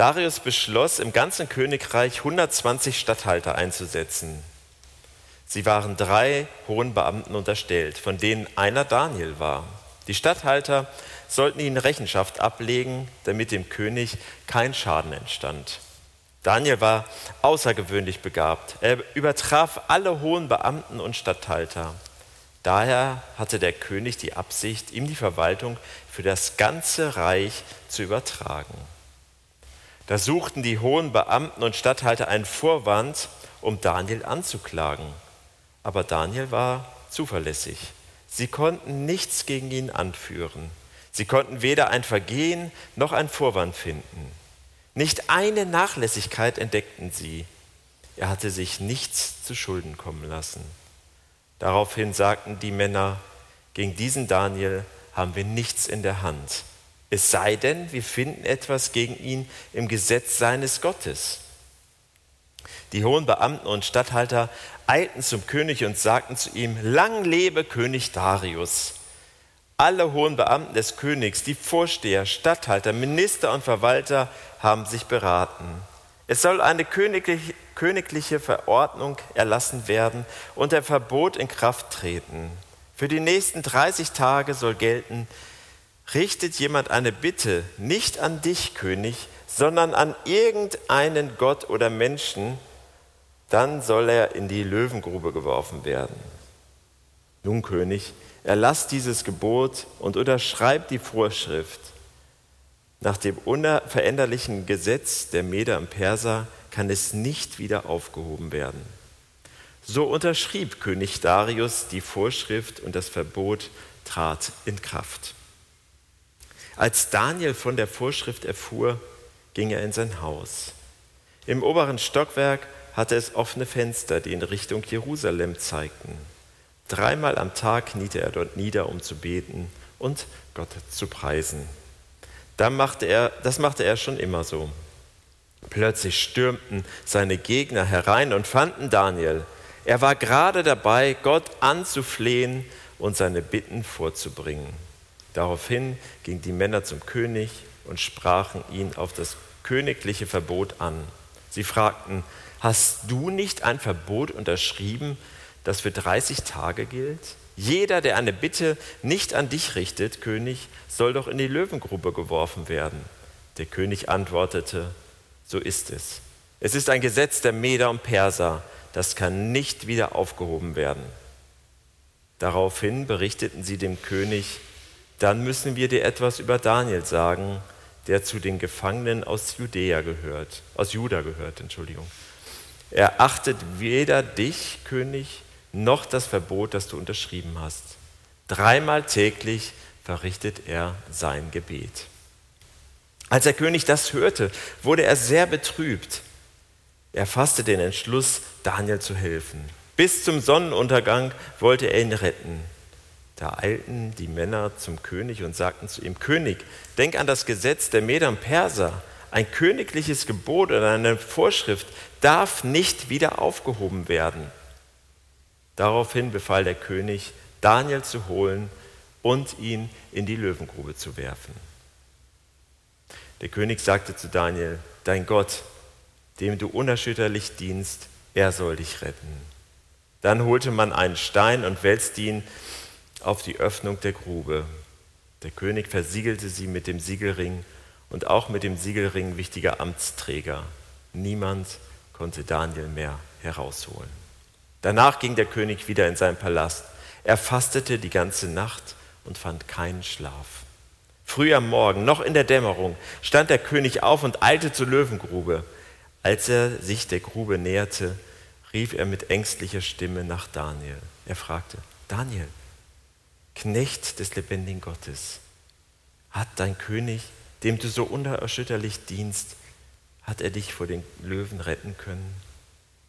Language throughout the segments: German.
Darius beschloss, im ganzen Königreich 120 Statthalter einzusetzen. Sie waren drei hohen Beamten unterstellt, von denen einer Daniel war. Die Statthalter sollten ihnen Rechenschaft ablegen, damit dem König kein Schaden entstand. Daniel war außergewöhnlich begabt. Er übertraf alle hohen Beamten und Statthalter. Daher hatte der König die Absicht, ihm die Verwaltung für das ganze Reich zu übertragen. Da suchten die hohen Beamten und Statthalter einen Vorwand, um Daniel anzuklagen. Aber Daniel war zuverlässig. Sie konnten nichts gegen ihn anführen. Sie konnten weder ein Vergehen noch einen Vorwand finden. Nicht eine Nachlässigkeit entdeckten sie. Er hatte sich nichts zu Schulden kommen lassen. Daraufhin sagten die Männer, gegen diesen Daniel haben wir nichts in der Hand. Es sei denn, wir finden etwas gegen ihn im Gesetz seines Gottes. Die hohen Beamten und Statthalter eilten zum König und sagten zu ihm, lang lebe König Darius. Alle hohen Beamten des Königs, die Vorsteher, Statthalter, Minister und Verwalter haben sich beraten. Es soll eine königliche, Verordnung erlassen werden und der Verbot in Kraft treten. Für die nächsten 30 Tage soll gelten, richtet jemand eine Bitte nicht an dich, König, sondern an irgendeinen Gott oder Menschen, dann soll er in die Löwengrube geworfen werden. Nun, König, erlass dieses Gebot und unterschreib die Vorschrift. Nach dem unveränderlichen Gesetz der Meder und Perser kann es nicht wieder aufgehoben werden. So unterschrieb König Darius die Vorschrift und das Verbot trat in Kraft. Als Daniel von der Vorschrift erfuhr, ging er in sein Haus. Im oberen Stockwerk hatte es offene Fenster, die in Richtung Jerusalem zeigten. Dreimal am Tag kniete er dort nieder, um zu beten und Gott zu preisen. Dann machte er, das machte er schon immer so. Plötzlich stürmten seine Gegner herein und fanden Daniel. Er war gerade dabei, Gott anzuflehen und seine Bitten vorzubringen. Daraufhin gingen die Männer zum König und sprachen ihn auf das königliche Verbot an. Sie fragten, hast du nicht ein Verbot unterschrieben, das für 30 Tage gilt? Jeder, der eine Bitte nicht an dich richtet, König, soll doch in die Löwengrube geworfen werden. Der König antwortete, so ist es. Es ist ein Gesetz der Meder und Perser, das kann nicht wieder aufgehoben werden. Daraufhin berichteten sie dem König, dann müssen wir dir etwas über Daniel sagen, der zu den Gefangenen aus Judäa gehört, aus Juda gehört, Entschuldigung. Er achtet weder dich, König, noch das Verbot, das du unterschrieben hast. Dreimal täglich verrichtet er sein Gebet. Als der König das hörte, wurde er sehr betrübt. Er fasste den Entschluss, Daniel zu helfen. Bis zum Sonnenuntergang wollte er ihn retten. Da eilten die Männer zum König und sagten zu ihm, König, denk an das Gesetz der Meder und Perser. Ein königliches Gebot oder eine Vorschrift darf nicht wieder aufgehoben werden. Daraufhin befahl der König, Daniel zu holen und ihn in die Löwengrube zu werfen. Der König sagte zu Daniel, dein Gott, dem du unerschütterlich dienst, er soll dich retten. Dann holte man einen Stein und wälzte ihn auf die Öffnung der Grube. Der König versiegelte sie mit dem Siegelring und auch mit dem Siegelring wichtiger Amtsträger. Niemand konnte Daniel mehr herausholen. Danach ging der König wieder in seinen Palast. Er fastete die ganze Nacht und fand keinen Schlaf. Früh am Morgen, noch in der Dämmerung, stand der König auf und eilte zur Löwengrube. Als er sich der Grube näherte, rief er mit ängstlicher Stimme nach Daniel. Er fragte, Daniel, Knecht des lebendigen Gottes, hat dein König, dem du so unerschütterlich dienst, hat er dich vor den Löwen retten können?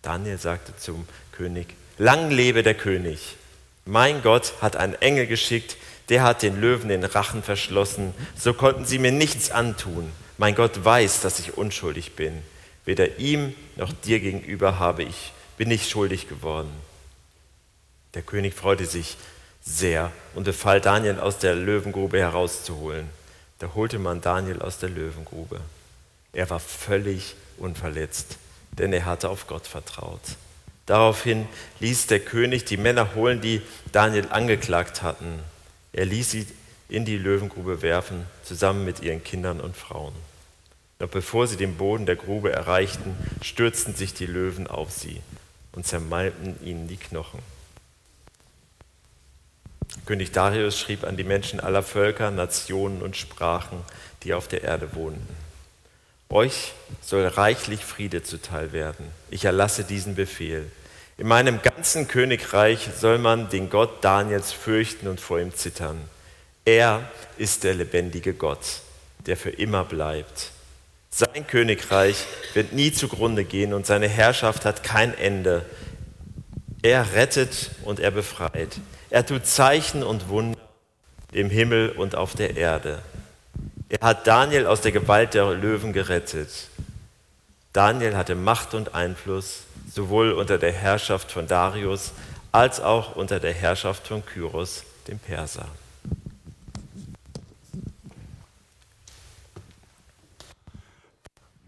Daniel sagte zum König, lang lebe der König. Mein Gott hat einen Engel geschickt, der hat den Löwen den Rachen verschlossen, so konnten sie mir nichts antun. Mein Gott weiß, dass ich unschuldig bin. Weder ihm noch dir gegenüber habe ich, bin ich schuldig geworden. Der König freute sich sehr und befahl Daniel aus der Löwengrube herauszuholen. Da holte man Daniel aus der Löwengrube. Er war völlig unverletzt, denn er hatte auf Gott vertraut. Daraufhin ließ der König die Männer holen, die Daniel angeklagt hatten. Er ließ sie in die Löwengrube werfen, zusammen mit ihren Kindern und Frauen. Noch bevor sie den Boden der Grube erreichten, stürzten sich die Löwen auf sie und zermalmten ihnen die Knochen. König Darius schrieb an die Menschen aller Völker, Nationen und Sprachen, die auf der Erde wohnten. Euch soll reichlich Friede zuteil werden. Ich erlasse diesen Befehl. In meinem ganzen Königreich soll man den Gott Daniels fürchten und vor ihm zittern. Er ist der lebendige Gott, der für immer bleibt. Sein Königreich wird nie zugrunde gehen und seine Herrschaft hat kein Ende. Er rettet und er befreit. Er tut Zeichen und Wunder im Himmel und auf der Erde. Er hat Daniel aus der Gewalt der Löwen gerettet. Daniel hatte Macht und Einfluss sowohl unter der Herrschaft von Darius als auch unter der Herrschaft von Kyros, dem Perser.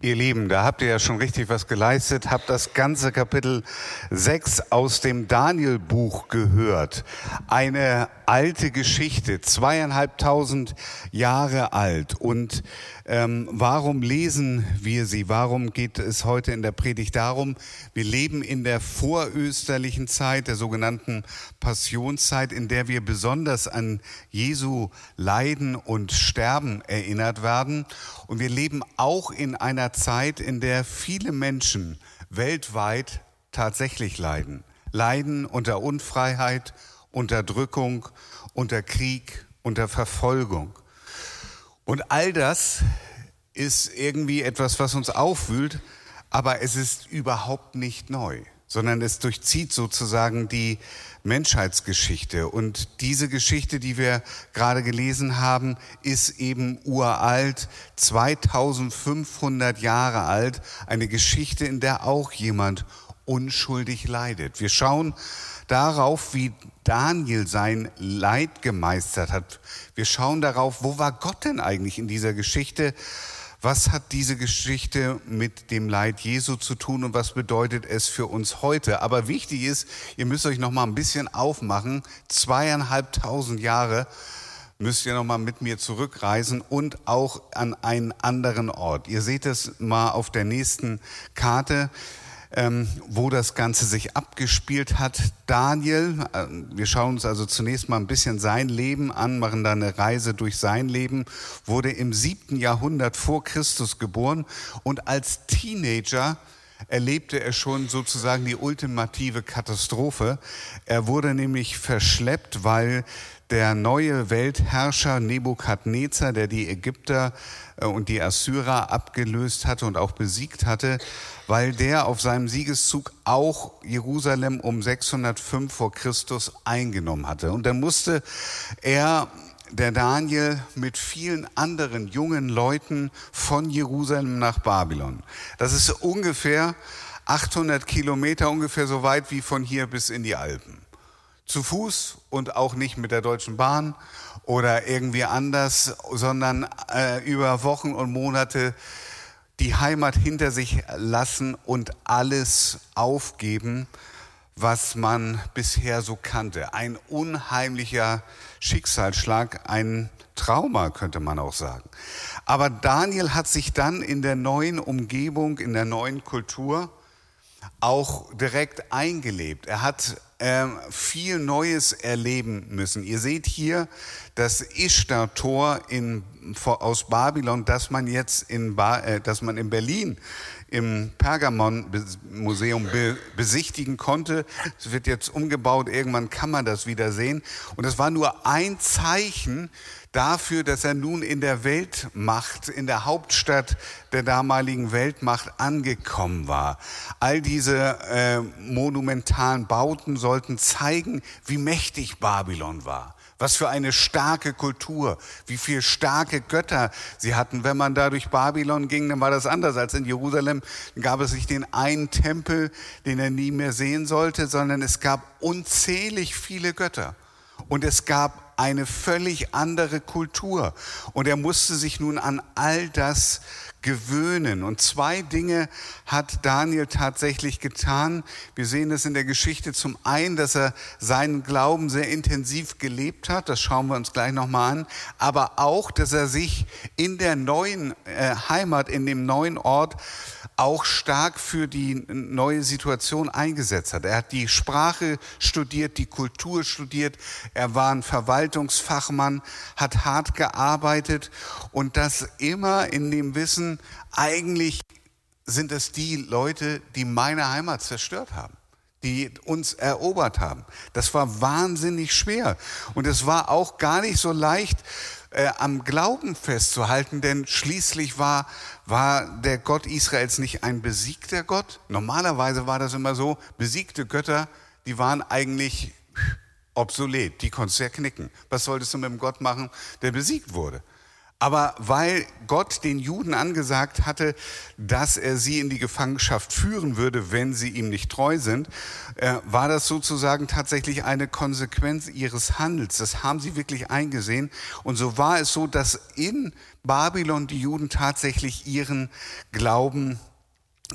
Ihr Lieben, da habt ihr ja schon richtig was geleistet, habt das ganze Kapitel 6 aus dem Daniel-Buch gehört. Eine alte Geschichte, zweieinhalbtausend Jahre alt. Und ähm, warum lesen wir sie? Warum geht es heute in der Predigt darum? Wir leben in der vorösterlichen Zeit, der sogenannten Passionszeit, in der wir besonders an Jesu Leiden und Sterben erinnert werden. Und wir leben auch in einer Zeit, in der viele Menschen weltweit tatsächlich leiden. Leiden unter Unfreiheit, Unterdrückung, unter Krieg, unter Verfolgung. Und all das ist irgendwie etwas, was uns aufwühlt, aber es ist überhaupt nicht neu, sondern es durchzieht sozusagen die Menschheitsgeschichte. Und diese Geschichte, die wir gerade gelesen haben, ist eben uralt, 2500 Jahre alt, eine Geschichte, in der auch jemand unschuldig leidet. Wir schauen darauf, wie Daniel sein Leid gemeistert hat. Wir schauen darauf, wo war Gott denn eigentlich in dieser Geschichte? Was hat diese Geschichte mit dem Leid Jesu zu tun und was bedeutet es für uns heute? Aber wichtig ist, ihr müsst euch noch mal ein bisschen aufmachen. Zweieinhalbtausend Jahre müsst ihr noch mal mit mir zurückreisen und auch an einen anderen Ort. Ihr seht es mal auf der nächsten Karte ähm, wo das Ganze sich abgespielt hat. Daniel, äh, wir schauen uns also zunächst mal ein bisschen sein Leben an, machen da eine Reise durch sein Leben, wurde im siebten Jahrhundert vor Christus geboren und als Teenager erlebte er schon sozusagen die ultimative Katastrophe. Er wurde nämlich verschleppt, weil der neue Weltherrscher Nebukadnezar, der die Ägypter äh, und die Assyrer abgelöst hatte und auch besiegt hatte, weil der auf seinem Siegeszug auch Jerusalem um 605 vor Christus eingenommen hatte. Und dann musste er der Daniel mit vielen anderen jungen Leuten von Jerusalem nach Babylon. Das ist ungefähr 800 Kilometer, ungefähr so weit wie von hier bis in die Alpen. Zu Fuß und auch nicht mit der Deutschen Bahn oder irgendwie anders, sondern äh, über Wochen und Monate die Heimat hinter sich lassen und alles aufgeben, was man bisher so kannte. Ein unheimlicher Schicksalsschlag, ein Trauma könnte man auch sagen. Aber Daniel hat sich dann in der neuen Umgebung, in der neuen Kultur auch direkt eingelebt. Er hat äh, viel Neues erleben müssen. Ihr seht hier das Ishtar-Tor aus Babylon, das man jetzt in, ba, äh, das man in Berlin im Pergamon-Museum be besichtigen konnte. Es wird jetzt umgebaut, irgendwann kann man das wieder sehen. Und es war nur ein Zeichen dafür, dass er nun in der Weltmacht, in der Hauptstadt der damaligen Weltmacht angekommen war. All diese äh, monumentalen Bauten sollten zeigen, wie mächtig Babylon war. Was für eine starke Kultur, wie viele starke Götter sie hatten. Wenn man da durch Babylon ging, dann war das anders als in Jerusalem. Dann gab es nicht den einen Tempel, den er nie mehr sehen sollte, sondern es gab unzählig viele Götter. Und es gab eine völlig andere Kultur. Und er musste sich nun an all das gewöhnen. Und zwei Dinge hat Daniel tatsächlich getan. Wir sehen es in der Geschichte zum einen, dass er seinen Glauben sehr intensiv gelebt hat. Das schauen wir uns gleich nochmal an. Aber auch, dass er sich in der neuen äh, Heimat, in dem neuen Ort auch stark für die neue Situation eingesetzt hat. Er hat die Sprache studiert, die Kultur studiert. Er war ein Verwaltungsfachmann, hat hart gearbeitet und das immer in dem Wissen, eigentlich sind es die Leute, die meine Heimat zerstört haben die uns erobert haben. Das war wahnsinnig schwer. Und es war auch gar nicht so leicht, äh, am Glauben festzuhalten, denn schließlich war, war der Gott Israels nicht ein besiegter Gott. Normalerweise war das immer so, besiegte Götter, die waren eigentlich obsolet, die konntest du ja knicken. Was solltest du mit dem Gott machen, der besiegt wurde? Aber weil Gott den Juden angesagt hatte, dass er sie in die Gefangenschaft führen würde, wenn sie ihm nicht treu sind, äh, war das sozusagen tatsächlich eine Konsequenz ihres Handels. Das haben sie wirklich eingesehen. Und so war es so, dass in Babylon die Juden tatsächlich ihren Glauben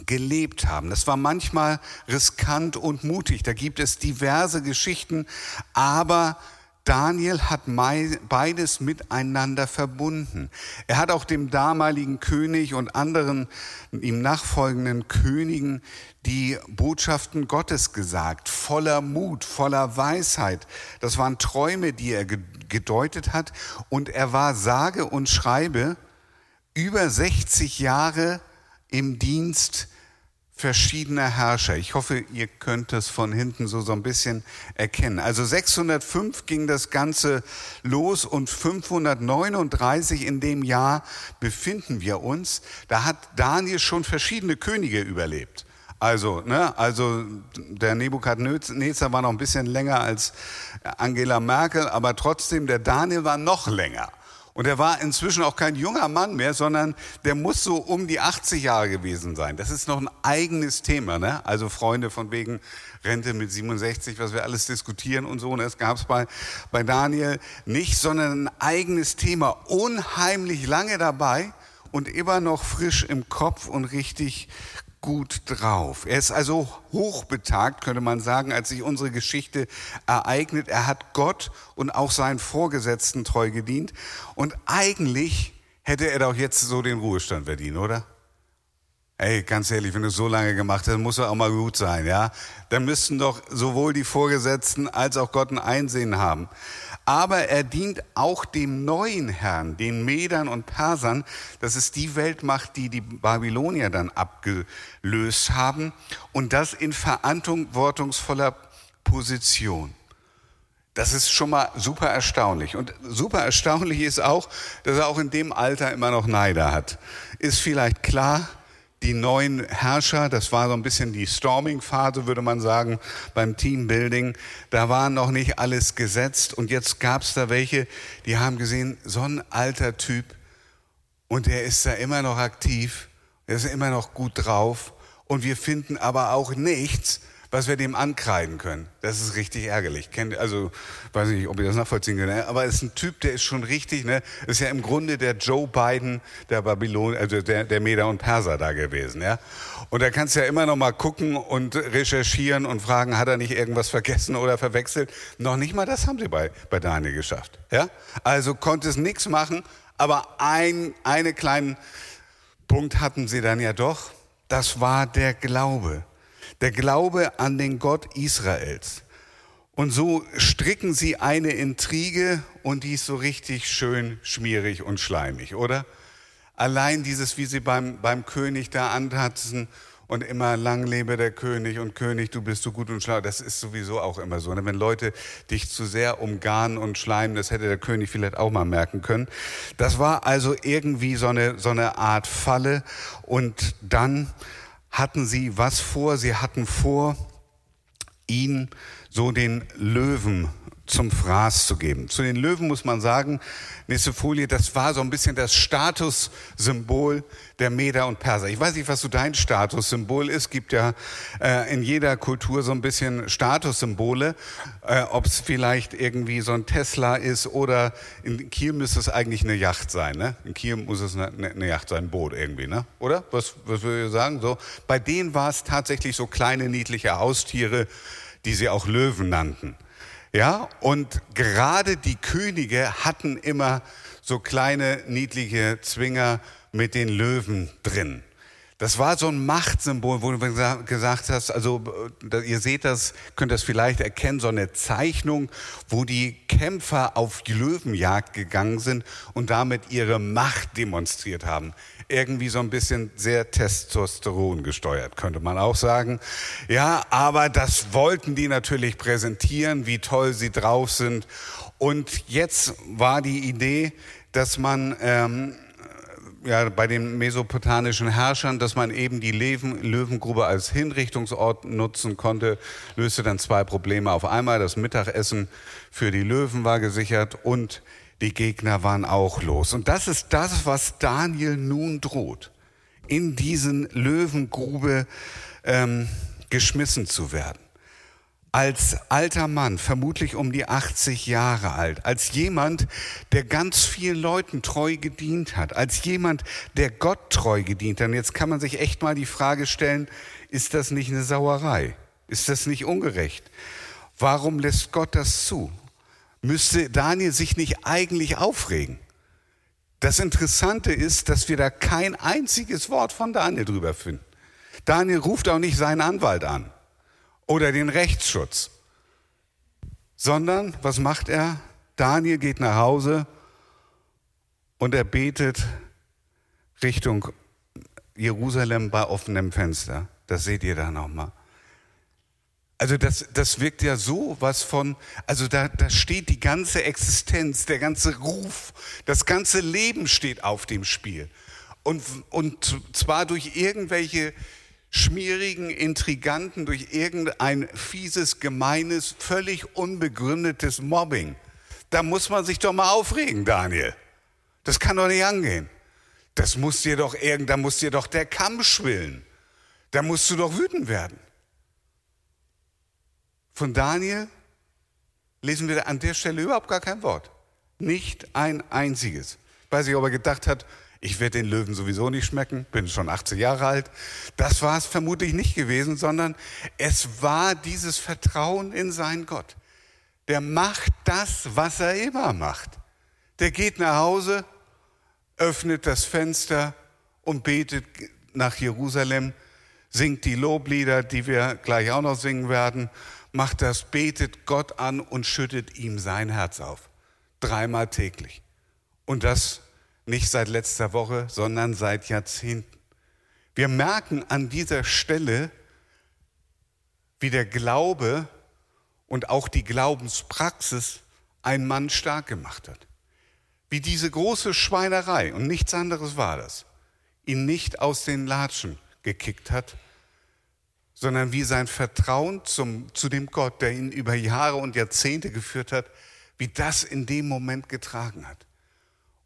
gelebt haben. Das war manchmal riskant und mutig. Da gibt es diverse Geschichten, aber Daniel hat beides miteinander verbunden. Er hat auch dem damaligen König und anderen ihm nachfolgenden Königen die Botschaften Gottes gesagt, voller Mut, voller Weisheit. Das waren Träume, die er gedeutet hat und er war sage und schreibe über 60 Jahre im Dienst verschiedener Herrscher. Ich hoffe, ihr könnt es von hinten so, so ein bisschen erkennen. Also 605 ging das Ganze los und 539 in dem Jahr befinden wir uns. Da hat Daniel schon verschiedene Könige überlebt. Also, ne, also der Nebukadnezar war noch ein bisschen länger als Angela Merkel, aber trotzdem der Daniel war noch länger. Und er war inzwischen auch kein junger Mann mehr, sondern der muss so um die 80 Jahre gewesen sein. Das ist noch ein eigenes Thema. Ne? Also Freunde von wegen Rente mit 67, was wir alles diskutieren und so. Und das gab es bei, bei Daniel nicht, sondern ein eigenes Thema. Unheimlich lange dabei und immer noch frisch im Kopf und richtig gut drauf. Er ist also hochbetagt, könnte man sagen, als sich unsere Geschichte ereignet. Er hat Gott und auch seinen Vorgesetzten treu gedient. Und eigentlich hätte er doch jetzt so den Ruhestand verdient, oder? Ey, ganz ehrlich, wenn du so lange gemacht hast, muss er auch mal gut sein, ja? Dann müssten doch sowohl die Vorgesetzten als auch Gott ein Einsehen haben aber er dient auch dem neuen Herrn, den Medern und Persern. Das ist die Weltmacht, die die Babylonier dann abgelöst haben und das in verantwortungsvoller Position. Das ist schon mal super erstaunlich. Und super erstaunlich ist auch, dass er auch in dem Alter immer noch Neider hat. Ist vielleicht klar, die neuen Herrscher, das war so ein bisschen die Storming-Phase, würde man sagen, beim Teambuilding. Da war noch nicht alles gesetzt und jetzt gab es da welche, die haben gesehen, so ein alter Typ und der ist da immer noch aktiv, der ist immer noch gut drauf und wir finden aber auch nichts, was wir dem ankreiden können. Das ist richtig ärgerlich. Also, weiß nicht, ob ihr das nachvollziehen könnt, ne? aber es ist ein Typ, der ist schon richtig, ne? Ist ja im Grunde der Joe Biden der Babylon, also der, der Meder und Perser da gewesen, ja. Und da kannst du ja immer noch mal gucken und recherchieren und fragen, hat er nicht irgendwas vergessen oder verwechselt? Noch nicht mal das haben sie bei, bei Daniel geschafft, ja. Also konnte es nichts machen, aber ein, einen kleinen Punkt hatten sie dann ja doch. Das war der Glaube der Glaube an den Gott Israels. Und so stricken sie eine Intrige und die ist so richtig schön schmierig und schleimig, oder? Allein dieses, wie sie beim, beim König da antatzen und immer lang lebe der König und König, du bist so gut und schlau, das ist sowieso auch immer so. Ne? Wenn Leute dich zu sehr umgarnen und schleimen, das hätte der König vielleicht auch mal merken können. Das war also irgendwie so eine, so eine Art Falle und dann hatten sie was vor? Sie hatten vor, ihn so den Löwen zum Fraß zu geben. Zu den Löwen muss man sagen, nächste Folie, das war so ein bisschen das Statussymbol der Meder und Perser. Ich weiß nicht, was so dein Statussymbol ist. Gibt ja äh, in jeder Kultur so ein bisschen Statussymbole. Äh, Ob es vielleicht irgendwie so ein Tesla ist oder in Kiel müsste es eigentlich eine Yacht sein. Ne? In Kiel muss es eine, eine Yacht sein, ein Boot irgendwie, ne? oder? Was, was würdet ihr sagen? So, bei denen war es tatsächlich so kleine niedliche Haustiere, die sie auch Löwen nannten. Ja, und gerade die Könige hatten immer so kleine niedliche Zwinger mit den Löwen drin. Das war so ein Machtsymbol, wo du gesagt hast, also ihr seht das, könnt das vielleicht erkennen, so eine Zeichnung, wo die Kämpfer auf die Löwenjagd gegangen sind und damit ihre Macht demonstriert haben irgendwie so ein bisschen sehr Testosteron gesteuert, könnte man auch sagen. Ja, aber das wollten die natürlich präsentieren, wie toll sie drauf sind. Und jetzt war die Idee, dass man ähm, ja, bei den mesopotamischen Herrschern, dass man eben die Löwen, Löwengrube als Hinrichtungsort nutzen konnte, löste dann zwei Probleme auf einmal. Das Mittagessen für die Löwen war gesichert und die Gegner waren auch los. Und das ist das, was Daniel nun droht, in diesen Löwengrube ähm, geschmissen zu werden. Als alter Mann, vermutlich um die 80 Jahre alt, als jemand, der ganz vielen Leuten treu gedient hat, als jemand, der Gott treu gedient hat. Und jetzt kann man sich echt mal die Frage stellen, ist das nicht eine Sauerei? Ist das nicht ungerecht? Warum lässt Gott das zu? müsste Daniel sich nicht eigentlich aufregen. Das Interessante ist, dass wir da kein einziges Wort von Daniel drüber finden. Daniel ruft auch nicht seinen Anwalt an oder den Rechtsschutz, sondern was macht er? Daniel geht nach Hause und er betet Richtung Jerusalem bei offenem Fenster. Das seht ihr da nochmal. Also das, das wirkt ja so was von, also da, da steht die ganze Existenz, der ganze Ruf, das ganze Leben steht auf dem Spiel. Und, und zwar durch irgendwelche schmierigen Intriganten, durch irgendein fieses, gemeines, völlig unbegründetes Mobbing. Da muss man sich doch mal aufregen, Daniel. Das kann doch nicht angehen. Das muss dir doch irgend, da muss dir doch der Kamm schwillen. Da musst du doch wütend werden. Von Daniel lesen wir an der Stelle überhaupt gar kein Wort. Nicht ein einziges. Ich weiß nicht, ob er gedacht hat, ich werde den Löwen sowieso nicht schmecken, bin schon 80 Jahre alt. Das war es vermutlich nicht gewesen, sondern es war dieses Vertrauen in seinen Gott. Der macht das, was er immer macht. Der geht nach Hause, öffnet das Fenster und betet nach Jerusalem, singt die Loblieder, die wir gleich auch noch singen werden macht das, betet Gott an und schüttet ihm sein Herz auf. Dreimal täglich. Und das nicht seit letzter Woche, sondern seit Jahrzehnten. Wir merken an dieser Stelle, wie der Glaube und auch die Glaubenspraxis einen Mann stark gemacht hat. Wie diese große Schweinerei, und nichts anderes war das, ihn nicht aus den Latschen gekickt hat, sondern wie sein Vertrauen zum, zu dem Gott, der ihn über Jahre und Jahrzehnte geführt hat, wie das in dem Moment getragen hat.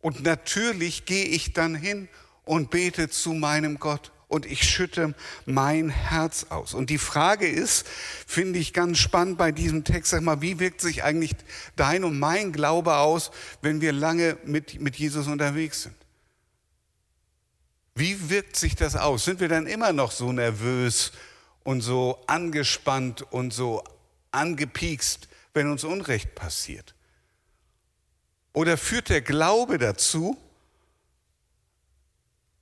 Und natürlich gehe ich dann hin und bete zu meinem Gott und ich schütte mein Herz aus. Und die Frage ist, finde ich ganz spannend bei diesem Text, sag mal, wie wirkt sich eigentlich dein und mein Glaube aus, wenn wir lange mit, mit Jesus unterwegs sind? Wie wirkt sich das aus? Sind wir dann immer noch so nervös und so angespannt und so angepiekst, wenn uns Unrecht passiert? Oder führt der Glaube dazu,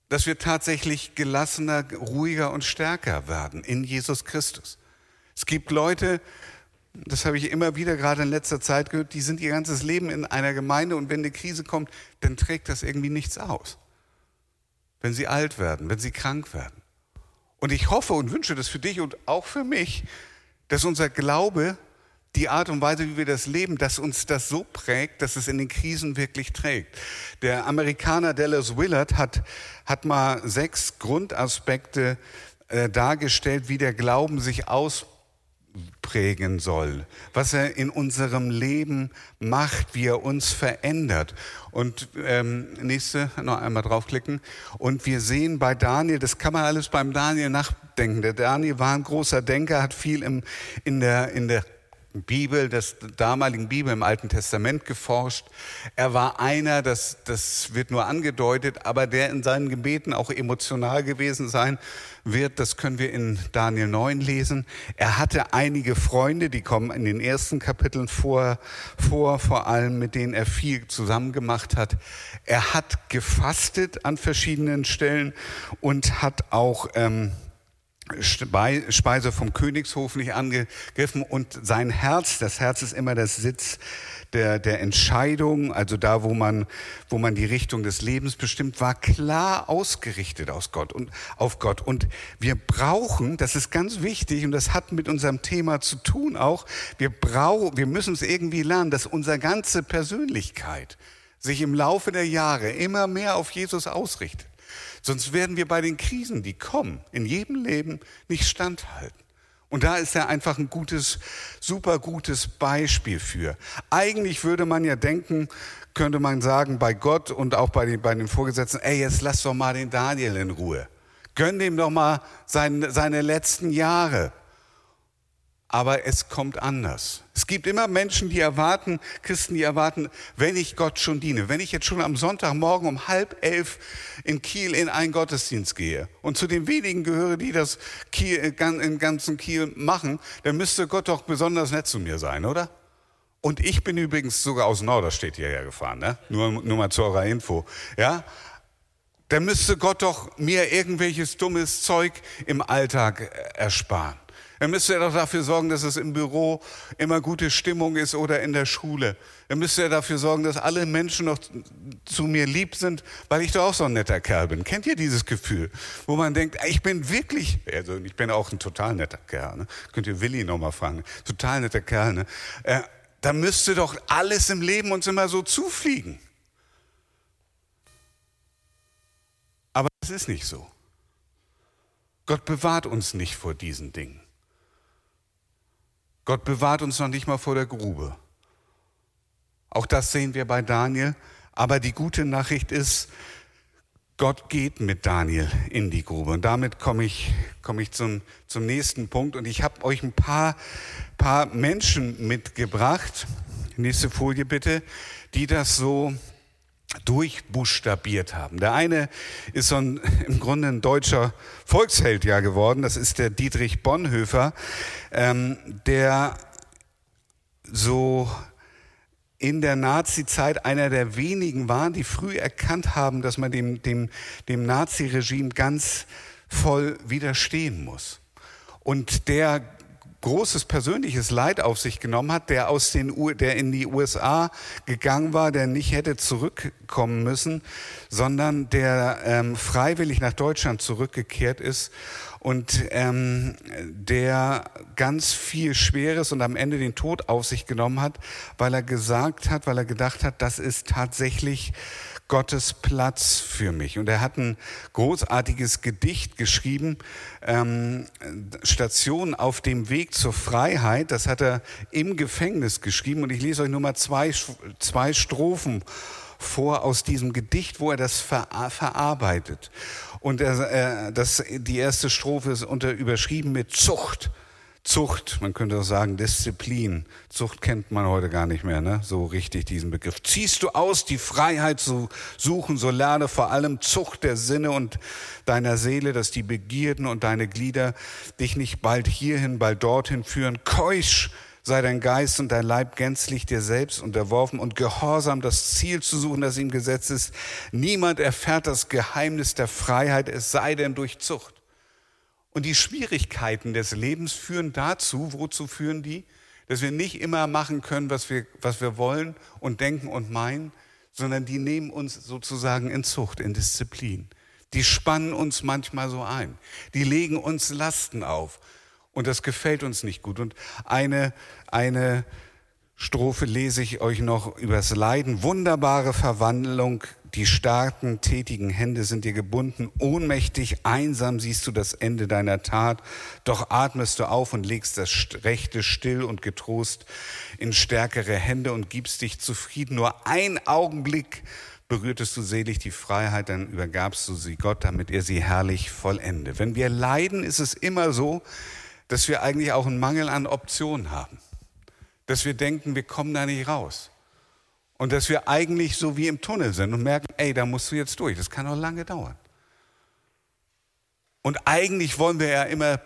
dass wir tatsächlich gelassener, ruhiger und stärker werden in Jesus Christus? Es gibt Leute, das habe ich immer wieder gerade in letzter Zeit gehört, die sind ihr ganzes Leben in einer Gemeinde und wenn eine Krise kommt, dann trägt das irgendwie nichts aus. Wenn sie alt werden, wenn sie krank werden. Und ich hoffe und wünsche das für dich und auch für mich, dass unser Glaube, die Art und Weise, wie wir das leben, dass uns das so prägt, dass es in den Krisen wirklich trägt. Der Amerikaner Dallas Willard hat, hat mal sechs Grundaspekte äh, dargestellt, wie der Glauben sich aus, prägen soll, was er in unserem Leben macht, wie er uns verändert. Und ähm, nächste, noch einmal draufklicken. Und wir sehen bei Daniel, das kann man alles beim Daniel nachdenken. Der Daniel war ein großer Denker, hat viel im, in der, in der Bibel, des damaligen Bibel im Alten Testament geforscht. Er war einer, das, das wird nur angedeutet, aber der in seinen Gebeten auch emotional gewesen sein wird. Das können wir in Daniel 9 lesen. Er hatte einige Freunde, die kommen in den ersten Kapiteln vor, vor, vor allem mit denen er viel zusammen gemacht hat. Er hat gefastet an verschiedenen Stellen und hat auch ähm, Speise vom Königshof nicht angegriffen und sein Herz, das Herz ist immer das Sitz der, der Entscheidung, also da, wo man, wo man die Richtung des Lebens bestimmt, war klar ausgerichtet aus Gott und auf Gott. Und wir brauchen, das ist ganz wichtig und das hat mit unserem Thema zu tun auch, wir brauchen, wir müssen es irgendwie lernen, dass unsere ganze Persönlichkeit sich im Laufe der Jahre immer mehr auf Jesus ausrichtet. Sonst werden wir bei den Krisen, die kommen, in jedem Leben nicht standhalten. Und da ist er einfach ein gutes, super gutes Beispiel für. Eigentlich würde man ja denken, könnte man sagen, bei Gott und auch bei den, bei den Vorgesetzten, ey, jetzt lass doch mal den Daniel in Ruhe. Gönn dem doch mal seine, seine letzten Jahre aber es kommt anders. Es gibt immer Menschen, die erwarten, Christen, die erwarten, wenn ich Gott schon diene, wenn ich jetzt schon am Sonntagmorgen um halb elf in Kiel in einen Gottesdienst gehe und zu den wenigen gehöre, die das Kiel, in ganzen Kiel machen, dann müsste Gott doch besonders nett zu mir sein, oder? Und ich bin übrigens sogar aus Norderstedt hierher gefahren, ne? nur, nur mal zu eurer Info. Ja? Dann müsste Gott doch mir irgendwelches dummes Zeug im Alltag ersparen. Dann müsste er doch dafür sorgen, dass es im Büro immer gute Stimmung ist oder in der Schule. Dann müsste er dafür sorgen, dass alle Menschen noch zu mir lieb sind, weil ich doch auch so ein netter Kerl bin. Kennt ihr dieses Gefühl, wo man denkt, ich bin wirklich, also ich bin auch ein total netter Kerl. Ne? Könnt ihr Willi nochmal fragen. Total netter Kerl. Ne? Äh, da müsste doch alles im Leben uns immer so zufliegen. Aber es ist nicht so. Gott bewahrt uns nicht vor diesen Dingen. Gott bewahrt uns noch nicht mal vor der Grube. Auch das sehen wir bei Daniel. Aber die gute Nachricht ist, Gott geht mit Daniel in die Grube. Und damit komme ich, komme ich zum, zum nächsten Punkt. Und ich habe euch ein paar, paar Menschen mitgebracht. Nächste Folie bitte, die das so durchbuchstabiert haben. Der eine ist so ein, im Grunde ein deutscher Volksheld ja geworden, das ist der Dietrich Bonhoeffer, ähm, der so in der Nazi-Zeit einer der wenigen waren, die früh erkannt haben, dass man dem, dem, dem Nazi-Regime ganz voll widerstehen muss. Und der großes persönliches Leid auf sich genommen hat, der aus den der in die USA gegangen war, der nicht hätte zurückkommen müssen, sondern der ähm, freiwillig nach Deutschland zurückgekehrt ist und ähm, der ganz viel Schweres und am Ende den Tod auf sich genommen hat, weil er gesagt hat, weil er gedacht hat, das ist tatsächlich Gottes Platz für mich. Und er hat ein großartiges Gedicht geschrieben, ähm, Station auf dem Weg zur Freiheit. Das hat er im Gefängnis geschrieben. Und ich lese euch nur mal zwei, zwei Strophen vor aus diesem Gedicht, wo er das ver verarbeitet. Und er, äh, das, die erste Strophe ist unter, überschrieben mit Zucht. Zucht, man könnte auch sagen Disziplin. Zucht kennt man heute gar nicht mehr, ne? so richtig diesen Begriff. Ziehst du aus, die Freiheit zu suchen, so lerne vor allem Zucht der Sinne und deiner Seele, dass die Begierden und deine Glieder dich nicht bald hierhin, bald dorthin führen. Keusch sei dein Geist und dein Leib gänzlich dir selbst unterworfen und gehorsam das Ziel zu suchen, das ihm gesetzt ist. Niemand erfährt das Geheimnis der Freiheit, es sei denn durch Zucht. Und die Schwierigkeiten des Lebens führen dazu, wozu führen die? Dass wir nicht immer machen können, was wir, was wir wollen und denken und meinen, sondern die nehmen uns sozusagen in Zucht, in Disziplin. Die spannen uns manchmal so ein. Die legen uns Lasten auf. Und das gefällt uns nicht gut. Und eine, eine Strophe lese ich euch noch übers Leiden. Wunderbare Verwandlung, die starken, tätigen Hände sind dir gebunden. Ohnmächtig, einsam siehst du das Ende deiner Tat. Doch atmest du auf und legst das Rechte still und getrost in stärkere Hände und gibst dich zufrieden. Nur ein Augenblick berührtest du selig die Freiheit, dann übergabst du sie Gott, damit er sie herrlich vollende. Wenn wir leiden, ist es immer so, dass wir eigentlich auch einen Mangel an Optionen haben dass wir denken, wir kommen da nicht raus. Und dass wir eigentlich so wie im Tunnel sind und merken, ey, da musst du jetzt durch. Das kann auch lange dauern. Und eigentlich wollen wir ja immer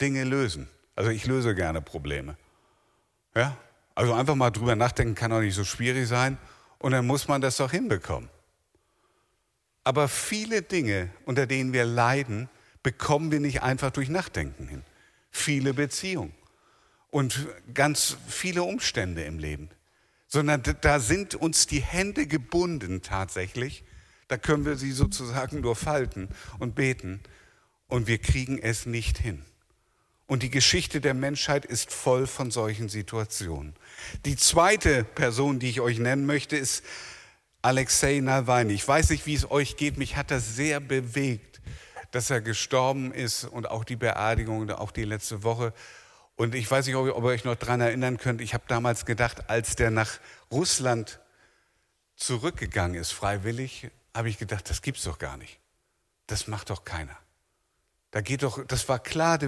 Dinge lösen. Also ich löse gerne Probleme. Ja? Also einfach mal drüber nachdenken kann auch nicht so schwierig sein. Und dann muss man das doch hinbekommen. Aber viele Dinge, unter denen wir leiden, bekommen wir nicht einfach durch Nachdenken hin. Viele Beziehungen und ganz viele Umstände im Leben, sondern da sind uns die Hände gebunden tatsächlich. Da können wir sie sozusagen nur falten und beten und wir kriegen es nicht hin. Und die Geschichte der Menschheit ist voll von solchen Situationen. Die zweite Person, die ich euch nennen möchte, ist Alexei Nawalny. Ich weiß nicht, wie es euch geht. Mich hat das sehr bewegt, dass er gestorben ist und auch die Beerdigung auch die letzte Woche. Und ich weiß nicht, ob ihr euch noch daran erinnern könnt, ich habe damals gedacht, als der nach Russland zurückgegangen ist, freiwillig, habe ich gedacht, das gibt's doch gar nicht. Das macht doch keiner. Da geht doch, das war klar,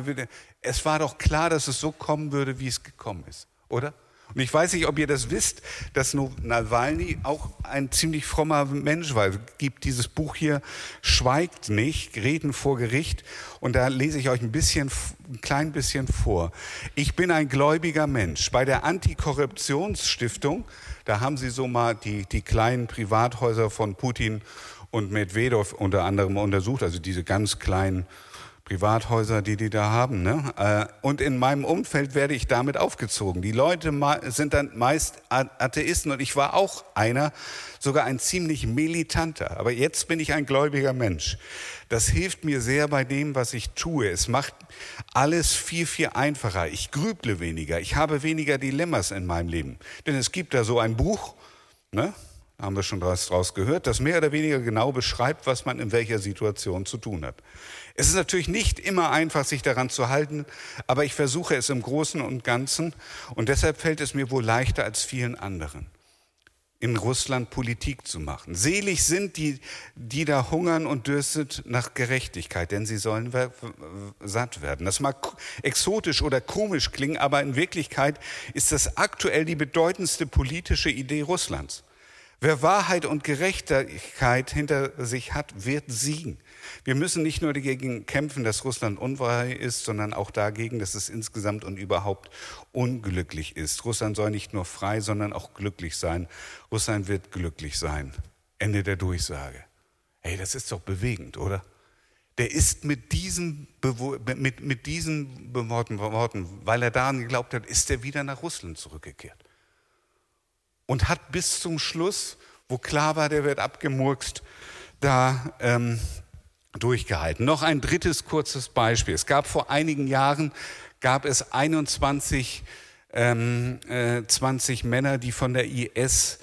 es war doch klar, dass es so kommen würde, wie es gekommen ist, oder? Und ich weiß nicht, ob ihr das wisst, dass Nawalny auch ein ziemlich frommer Mensch war. Es gibt dieses Buch hier, Schweigt nicht, Reden vor Gericht. Und da lese ich euch ein bisschen, ein klein bisschen vor. Ich bin ein gläubiger Mensch. Bei der Antikorruptionsstiftung, da haben sie so mal die, die kleinen Privathäuser von Putin und Medvedev unter anderem untersucht, also diese ganz kleinen Privathäuser, die die da haben. Ne? Äh, und in meinem Umfeld werde ich damit aufgezogen. Die Leute sind dann meist Atheisten und ich war auch einer, sogar ein ziemlich militanter. Aber jetzt bin ich ein gläubiger Mensch. Das hilft mir sehr bei dem, was ich tue. Es macht alles viel, viel einfacher. Ich grüble weniger. Ich habe weniger Dilemmas in meinem Leben. Denn es gibt da so ein Buch, ne? haben wir schon draus gehört, das mehr oder weniger genau beschreibt, was man in welcher Situation zu tun hat. Es ist natürlich nicht immer einfach, sich daran zu halten, aber ich versuche es im Großen und Ganzen und deshalb fällt es mir wohl leichter als vielen anderen, in Russland Politik zu machen. Selig sind die, die da hungern und dürstet nach Gerechtigkeit, denn sie sollen satt werden. Das mag exotisch oder komisch klingen, aber in Wirklichkeit ist das aktuell die bedeutendste politische Idee Russlands. Wer Wahrheit und Gerechtigkeit hinter sich hat, wird siegen. Wir müssen nicht nur dagegen kämpfen, dass Russland unfrei ist, sondern auch dagegen, dass es insgesamt und überhaupt unglücklich ist. Russland soll nicht nur frei, sondern auch glücklich sein. Russland wird glücklich sein. Ende der Durchsage. Hey, das ist doch bewegend, oder? Der ist mit diesen, mit, mit diesen Worten, weil er daran geglaubt hat, ist er wieder nach Russland zurückgekehrt. Und hat bis zum Schluss, wo klar war, der wird abgemurkst, da ähm, durchgehalten. Noch ein drittes kurzes Beispiel. Es gab vor einigen Jahren, gab es 21 ähm, äh, 20 Männer, die von der IS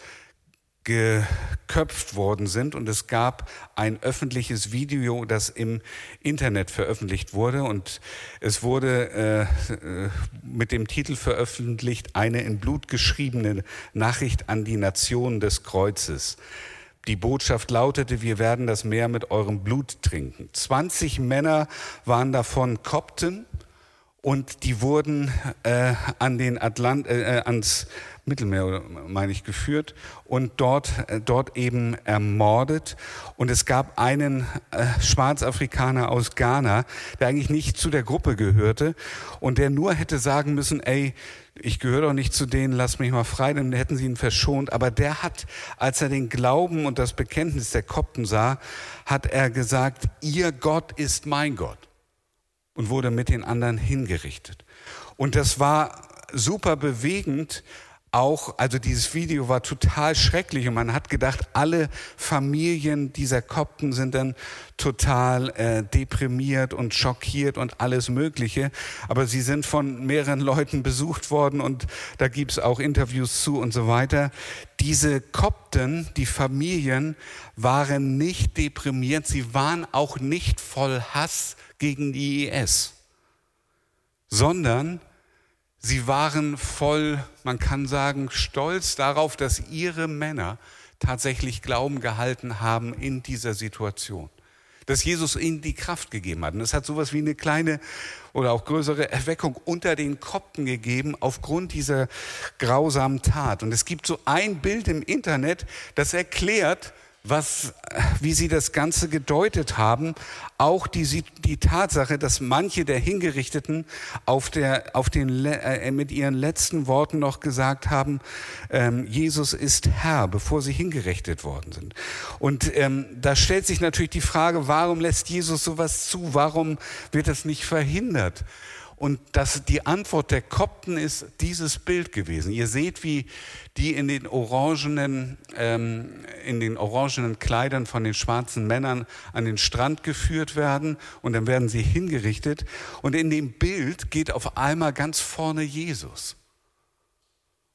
geköpft worden sind und es gab ein öffentliches Video, das im Internet veröffentlicht wurde und es wurde äh, äh mit dem Titel veröffentlicht eine in Blut geschriebene Nachricht an die Nation des Kreuzes. Die Botschaft lautete, wir werden das Meer mit eurem Blut trinken. 20 Männer waren davon Kopten und die wurden äh, an den Atlant, äh, äh ans Mittelmeer, meine ich, geführt und dort, äh, dort eben ermordet. Und es gab einen äh, Schwarzafrikaner aus Ghana, der eigentlich nicht zu der Gruppe gehörte und der nur hätte sagen müssen, ey, ich gehöre doch nicht zu denen, lass mich mal frei, dann hätten sie ihn verschont. Aber der hat, als er den Glauben und das Bekenntnis der Kopten sah, hat er gesagt, ihr Gott ist mein Gott und wurde mit den anderen hingerichtet. Und das war super bewegend, auch, also dieses Video war total schrecklich und man hat gedacht, alle Familien dieser Kopten sind dann total äh, deprimiert und schockiert und alles Mögliche. Aber sie sind von mehreren Leuten besucht worden und da gibt's auch Interviews zu und so weiter. Diese Kopten, die Familien, waren nicht deprimiert, sie waren auch nicht voll Hass gegen die IS, sondern Sie waren voll, man kann sagen, stolz darauf, dass ihre Männer tatsächlich Glauben gehalten haben in dieser Situation. Dass Jesus ihnen die Kraft gegeben hat. Und es hat sowas wie eine kleine oder auch größere Erweckung unter den Kopten gegeben aufgrund dieser grausamen Tat. Und es gibt so ein Bild im Internet, das erklärt, was, wie sie das Ganze gedeutet haben, auch die, die Tatsache, dass manche der Hingerichteten auf der, auf den, äh, mit ihren letzten Worten noch gesagt haben, ähm, Jesus ist Herr, bevor sie hingerichtet worden sind. Und ähm, da stellt sich natürlich die Frage, warum lässt Jesus sowas zu? Warum wird das nicht verhindert? Und das, die Antwort der Kopten ist dieses Bild gewesen. Ihr seht, wie die in den orangenen, ähm, in den orangenen Kleidern von den schwarzen Männern an den Strand geführt werden und dann werden sie hingerichtet. Und in dem Bild geht auf einmal ganz vorne Jesus.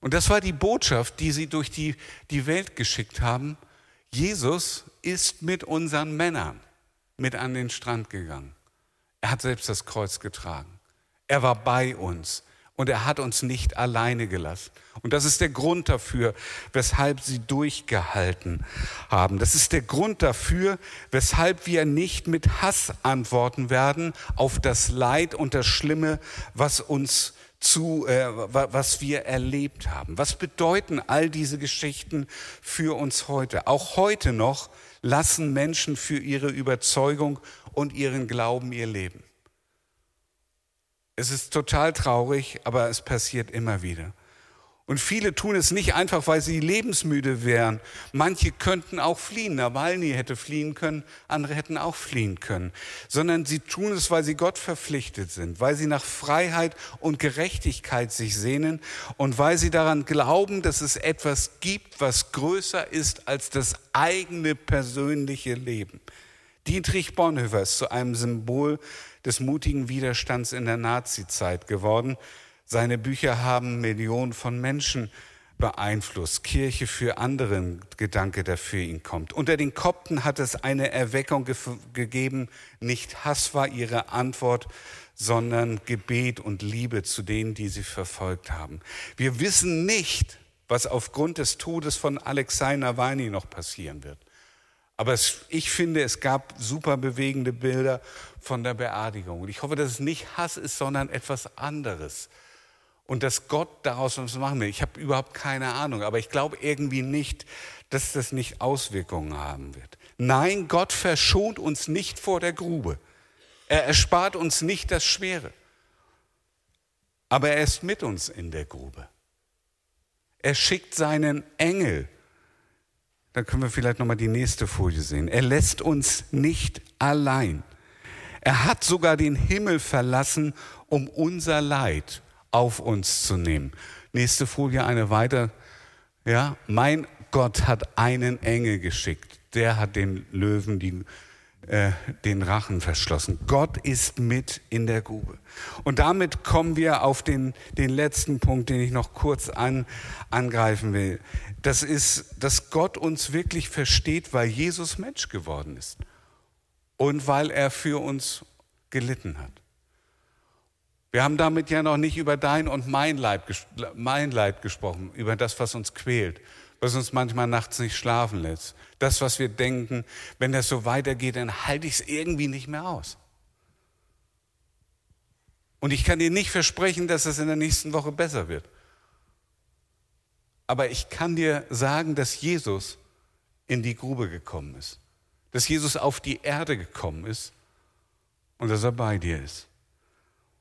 Und das war die Botschaft, die sie durch die, die Welt geschickt haben. Jesus ist mit unseren Männern mit an den Strand gegangen. Er hat selbst das Kreuz getragen. Er war bei uns und er hat uns nicht alleine gelassen. Und das ist der Grund dafür, weshalb sie durchgehalten haben. Das ist der Grund dafür, weshalb wir nicht mit Hass antworten werden auf das Leid und das Schlimme, was uns zu, äh, was wir erlebt haben. Was bedeuten all diese Geschichten für uns heute? Auch heute noch lassen Menschen für ihre Überzeugung und ihren Glauben ihr Leben. Es ist total traurig, aber es passiert immer wieder. Und viele tun es nicht einfach, weil sie lebensmüde wären. Manche könnten auch fliehen. Nawalny hätte fliehen können, andere hätten auch fliehen können. Sondern sie tun es, weil sie Gott verpflichtet sind, weil sie nach Freiheit und Gerechtigkeit sich sehnen und weil sie daran glauben, dass es etwas gibt, was größer ist als das eigene persönliche Leben. Dietrich Bonhoeffer ist zu einem Symbol des mutigen Widerstands in der Nazizeit geworden. Seine Bücher haben Millionen von Menschen beeinflusst. Kirche für anderen Gedanke, der für ihn kommt. Unter den Kopten hat es eine Erweckung ge gegeben. Nicht Hass war ihre Antwort, sondern Gebet und Liebe zu denen, die sie verfolgt haben. Wir wissen nicht, was aufgrund des Todes von Alexei Nawalny noch passieren wird. Aber es, ich finde, es gab super bewegende Bilder von der Beerdigung. Und ich hoffe, dass es nicht Hass ist, sondern etwas anderes. Und dass Gott daraus was machen will. Ich habe überhaupt keine Ahnung, aber ich glaube irgendwie nicht, dass das nicht Auswirkungen haben wird. Nein, Gott verschont uns nicht vor der Grube. Er erspart uns nicht das Schwere. Aber er ist mit uns in der Grube. Er schickt seinen Engel da können wir vielleicht nochmal die nächste Folie sehen. Er lässt uns nicht allein. Er hat sogar den Himmel verlassen, um unser Leid auf uns zu nehmen. Nächste Folie, eine weiter. Ja, mein Gott hat einen Engel geschickt. Der hat den Löwen die, äh, den Rachen verschlossen. Gott ist mit in der Grube. Und damit kommen wir auf den, den letzten Punkt, den ich noch kurz an, angreifen will das ist, dass Gott uns wirklich versteht, weil Jesus Mensch geworden ist und weil er für uns gelitten hat. Wir haben damit ja noch nicht über dein und mein, Leib, mein Leid gesprochen, über das, was uns quält, was uns manchmal nachts nicht schlafen lässt. Das, was wir denken, wenn das so weitergeht, dann halte ich es irgendwie nicht mehr aus. Und ich kann dir nicht versprechen, dass es in der nächsten Woche besser wird. Aber ich kann dir sagen, dass Jesus in die Grube gekommen ist, dass Jesus auf die Erde gekommen ist und dass er bei dir ist.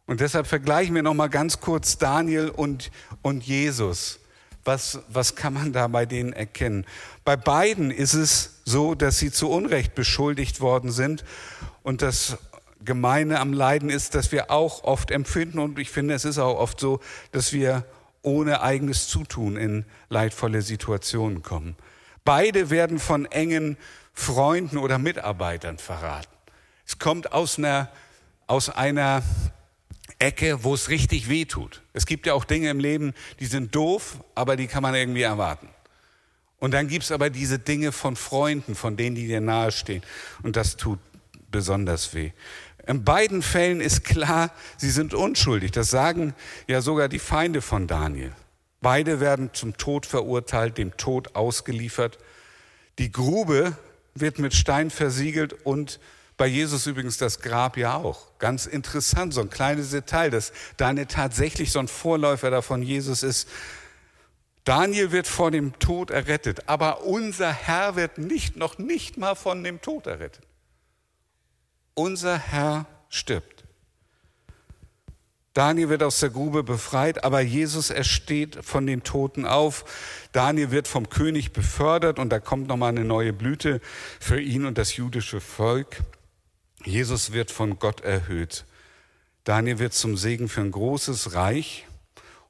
Und deshalb vergleichen wir noch mal ganz kurz Daniel und, und Jesus. Was, was kann man da bei denen erkennen? Bei beiden ist es so, dass sie zu Unrecht beschuldigt worden sind und das Gemeine am Leiden ist, dass wir auch oft empfinden und ich finde, es ist auch oft so, dass wir ohne eigenes Zutun in leidvolle Situationen kommen. Beide werden von engen Freunden oder Mitarbeitern verraten. Es kommt aus einer, aus einer Ecke, wo es richtig weh tut. Es gibt ja auch Dinge im Leben, die sind doof, aber die kann man irgendwie erwarten. Und dann gibt es aber diese Dinge von Freunden, von denen, die dir nahestehen. Und das tut besonders weh. In beiden Fällen ist klar, sie sind unschuldig. Das sagen ja sogar die Feinde von Daniel. Beide werden zum Tod verurteilt, dem Tod ausgeliefert. Die Grube wird mit Stein versiegelt und bei Jesus übrigens das Grab ja auch. Ganz interessant, so ein kleines Detail, dass Daniel tatsächlich so ein Vorläufer davon Jesus ist. Daniel wird vor dem Tod errettet, aber unser Herr wird nicht, noch nicht mal von dem Tod errettet. Unser Herr stirbt. Daniel wird aus der Grube befreit, aber Jesus ersteht von den Toten auf. Daniel wird vom König befördert und da kommt nochmal eine neue Blüte für ihn und das jüdische Volk. Jesus wird von Gott erhöht. Daniel wird zum Segen für ein großes Reich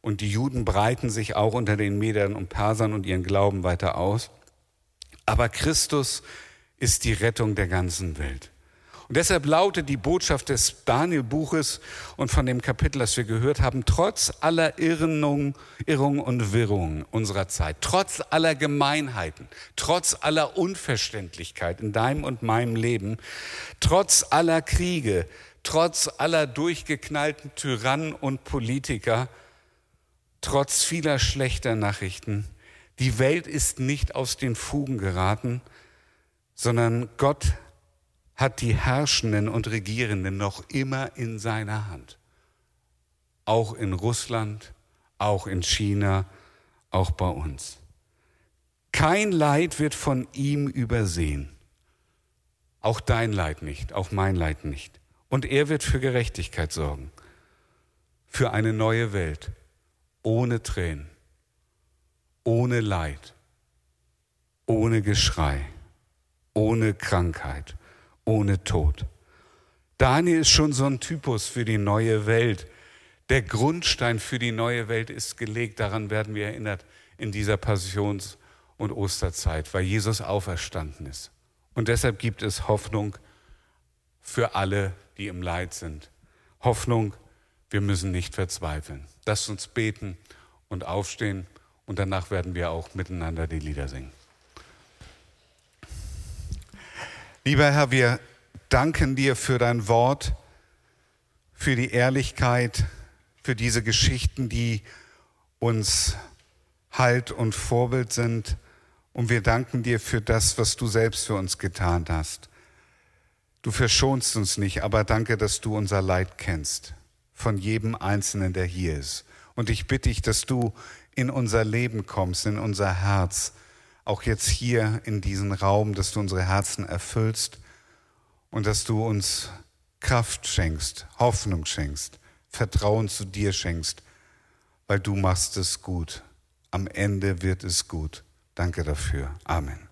und die Juden breiten sich auch unter den Medern und Persern und ihren Glauben weiter aus. Aber Christus ist die Rettung der ganzen Welt. Und deshalb lautet die Botschaft des Daniel-Buches und von dem Kapitel, das wir gehört haben, trotz aller Irrungen, Irrungen und Wirrungen unserer Zeit, trotz aller Gemeinheiten, trotz aller Unverständlichkeit in deinem und meinem Leben, trotz aller Kriege, trotz aller durchgeknallten Tyrannen und Politiker, trotz vieler schlechter Nachrichten, die Welt ist nicht aus den Fugen geraten, sondern Gott hat die Herrschenden und Regierenden noch immer in seiner Hand. Auch in Russland, auch in China, auch bei uns. Kein Leid wird von ihm übersehen. Auch dein Leid nicht, auch mein Leid nicht. Und er wird für Gerechtigkeit sorgen. Für eine neue Welt. Ohne Tränen. Ohne Leid. Ohne Geschrei. Ohne Krankheit ohne Tod. Daniel ist schon so ein Typus für die neue Welt. Der Grundstein für die neue Welt ist gelegt. Daran werden wir erinnert in dieser Passions- und Osterzeit, weil Jesus auferstanden ist. Und deshalb gibt es Hoffnung für alle, die im Leid sind. Hoffnung, wir müssen nicht verzweifeln. Lasst uns beten und aufstehen und danach werden wir auch miteinander die Lieder singen. Lieber Herr, wir danken dir für dein Wort, für die Ehrlichkeit, für diese Geschichten, die uns Halt und Vorbild sind. Und wir danken dir für das, was du selbst für uns getan hast. Du verschonst uns nicht, aber danke, dass du unser Leid kennst, von jedem Einzelnen, der hier ist. Und ich bitte dich, dass du in unser Leben kommst, in unser Herz, auch jetzt hier in diesen Raum, dass du unsere Herzen erfüllst und dass du uns Kraft schenkst, Hoffnung schenkst, Vertrauen zu dir schenkst, weil du machst es gut. Am Ende wird es gut. Danke dafür. Amen.